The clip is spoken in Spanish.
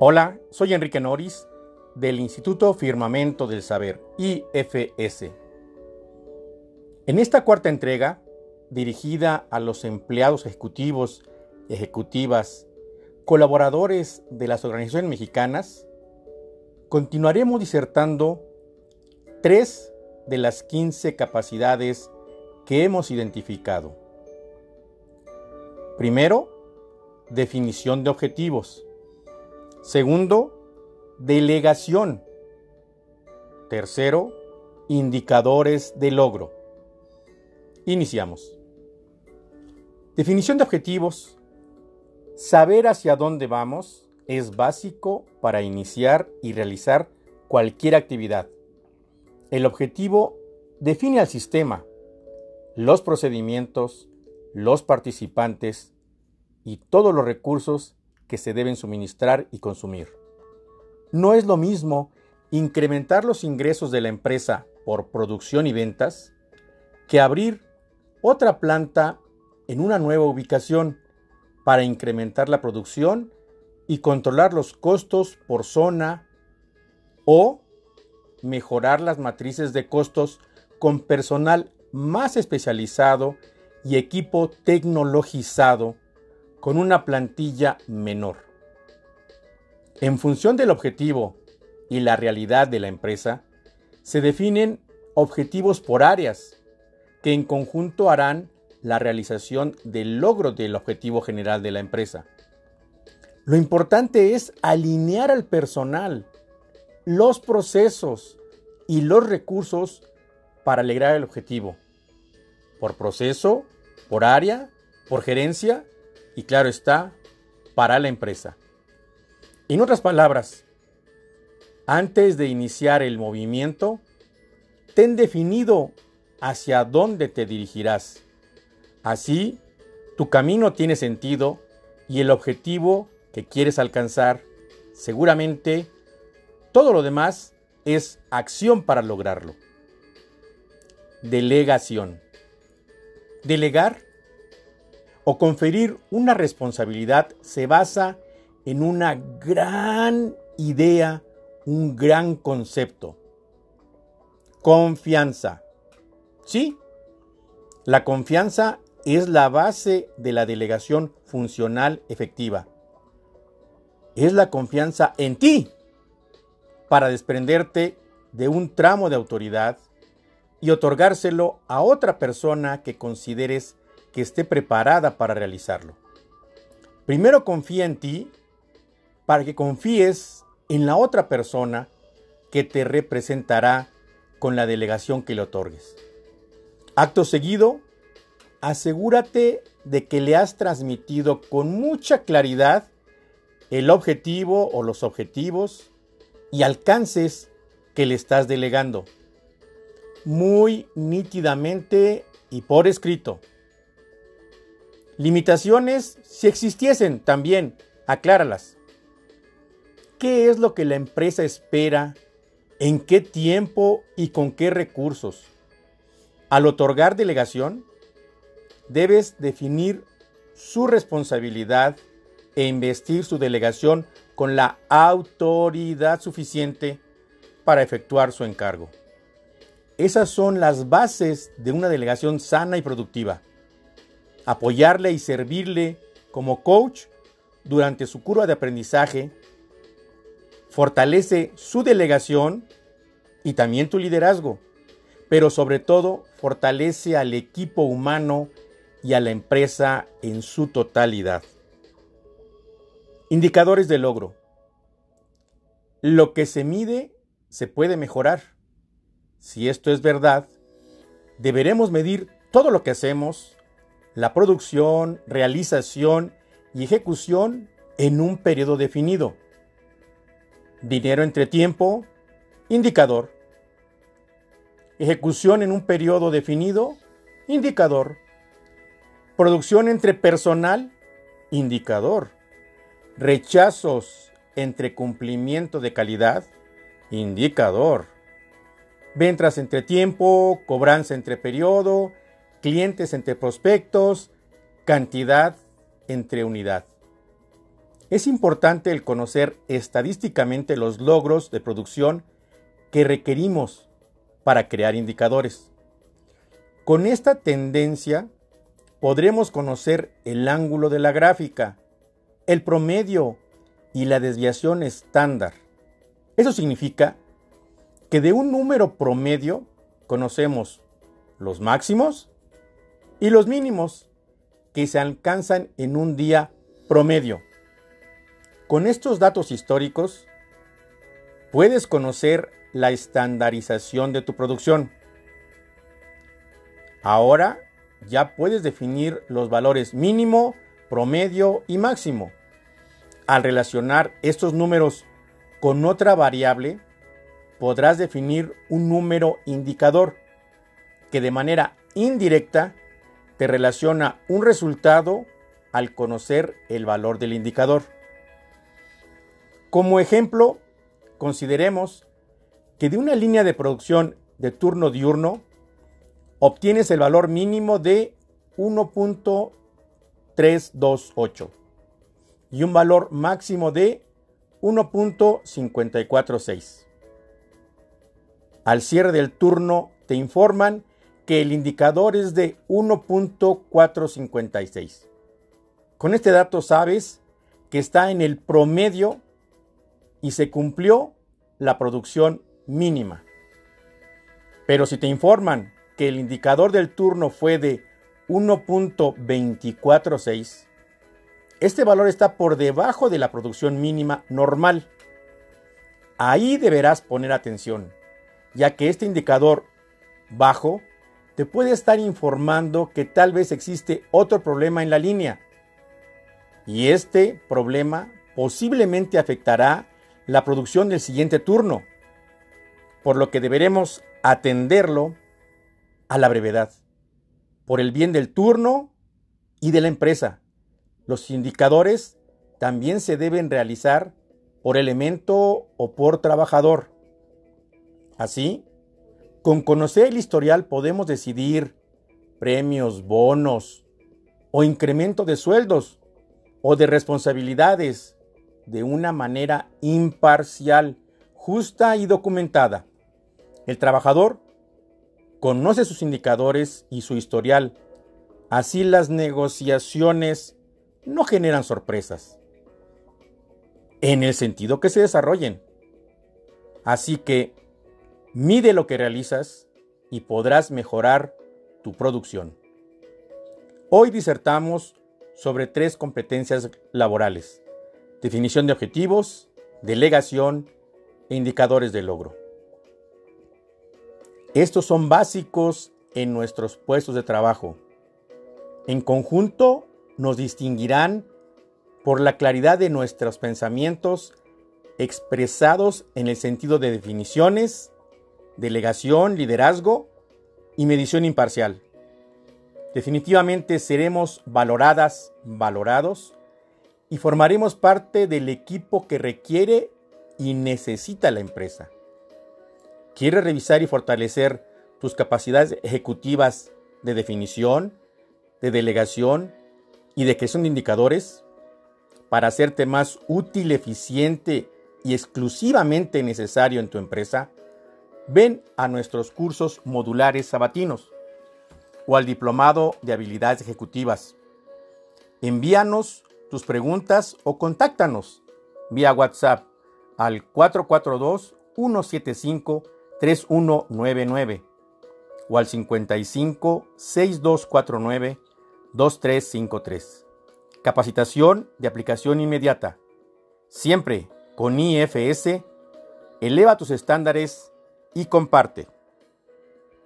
Hola, soy Enrique Noris del Instituto Firmamento del Saber, IFS. En esta cuarta entrega, dirigida a los empleados ejecutivos, ejecutivas, colaboradores de las organizaciones mexicanas, continuaremos disertando tres de las 15 capacidades que hemos identificado. Primero, definición de objetivos. Segundo, delegación. Tercero, indicadores de logro. Iniciamos. Definición de objetivos. Saber hacia dónde vamos es básico para iniciar y realizar cualquier actividad. El objetivo define al sistema, los procedimientos, los participantes y todos los recursos que se deben suministrar y consumir. No es lo mismo incrementar los ingresos de la empresa por producción y ventas que abrir otra planta en una nueva ubicación para incrementar la producción y controlar los costos por zona o mejorar las matrices de costos con personal más especializado y equipo tecnologizado con una plantilla menor. En función del objetivo y la realidad de la empresa, se definen objetivos por áreas que en conjunto harán la realización del logro del objetivo general de la empresa. Lo importante es alinear al personal, los procesos y los recursos para lograr el objetivo. Por proceso, por área, por gerencia y claro está, para la empresa. En otras palabras, antes de iniciar el movimiento, ten definido hacia dónde te dirigirás. Así, tu camino tiene sentido y el objetivo que quieres alcanzar, seguramente todo lo demás es acción para lograrlo. Delegación. Delegar o conferir una responsabilidad se basa en una gran idea, un gran concepto. Confianza. Sí, la confianza es la base de la delegación funcional efectiva. Es la confianza en ti para desprenderte de un tramo de autoridad y otorgárselo a otra persona que consideres que esté preparada para realizarlo. Primero confía en ti para que confíes en la otra persona que te representará con la delegación que le otorgues. Acto seguido, asegúrate de que le has transmitido con mucha claridad el objetivo o los objetivos y alcances que le estás delegando. Muy nítidamente y por escrito. Limitaciones, si existiesen también, acláralas. ¿Qué es lo que la empresa espera? ¿En qué tiempo y con qué recursos? Al otorgar delegación, debes definir su responsabilidad e investir su delegación con la autoridad suficiente para efectuar su encargo. Esas son las bases de una delegación sana y productiva apoyarle y servirle como coach durante su curva de aprendizaje, fortalece su delegación y también tu liderazgo, pero sobre todo fortalece al equipo humano y a la empresa en su totalidad. Indicadores de logro. Lo que se mide se puede mejorar. Si esto es verdad, deberemos medir todo lo que hacemos, la producción, realización y ejecución en un periodo definido. Dinero entre tiempo, indicador. Ejecución en un periodo definido, indicador. Producción entre personal, indicador. Rechazos entre cumplimiento de calidad, indicador. Ventas entre tiempo, cobranza entre periodo, clientes entre prospectos, cantidad entre unidad. es importante el conocer estadísticamente los logros de producción que requerimos para crear indicadores. Con esta tendencia podremos conocer el ángulo de la gráfica, el promedio y la desviación estándar. Eso significa que de un número promedio conocemos los máximos y los mínimos que se alcanzan en un día promedio. Con estos datos históricos, puedes conocer la estandarización de tu producción. Ahora ya puedes definir los valores mínimo, promedio y máximo. Al relacionar estos números con otra variable, podrás definir un número indicador que de manera indirecta te relaciona un resultado al conocer el valor del indicador. Como ejemplo, consideremos que de una línea de producción de turno diurno obtienes el valor mínimo de 1.328 y un valor máximo de 1.546. Al cierre del turno te informan que el indicador es de 1.456. Con este dato sabes que está en el promedio y se cumplió la producción mínima. Pero si te informan que el indicador del turno fue de 1.246, este valor está por debajo de la producción mínima normal. Ahí deberás poner atención, ya que este indicador bajo te puede estar informando que tal vez existe otro problema en la línea. Y este problema posiblemente afectará la producción del siguiente turno, por lo que deberemos atenderlo a la brevedad, por el bien del turno y de la empresa. Los indicadores también se deben realizar por elemento o por trabajador. Así, con conocer el historial podemos decidir premios, bonos o incremento de sueldos o de responsabilidades de una manera imparcial, justa y documentada. El trabajador conoce sus indicadores y su historial. Así las negociaciones no generan sorpresas. En el sentido que se desarrollen. Así que mide lo que realizas y podrás mejorar tu producción. Hoy disertamos sobre tres competencias laborales definición de objetivos, delegación e indicadores de logro. Estos son básicos en nuestros puestos de trabajo. En conjunto nos distinguirán por la claridad de nuestros pensamientos expresados en el sentido de definiciones, delegación, liderazgo y medición imparcial. Definitivamente seremos valoradas, valorados y formaremos parte del equipo que requiere y necesita la empresa. ¿Quieres revisar y fortalecer tus capacidades ejecutivas de definición, de delegación y de creación de indicadores para hacerte más útil, eficiente y exclusivamente necesario en tu empresa? Ven a nuestros cursos modulares sabatinos o al diplomado de habilidades ejecutivas. Envíanos tus preguntas o contáctanos vía WhatsApp al 442-175-3199 o al 55 6249 2353. Capacitación de aplicación inmediata. Siempre con IFS, eleva tus estándares y comparte.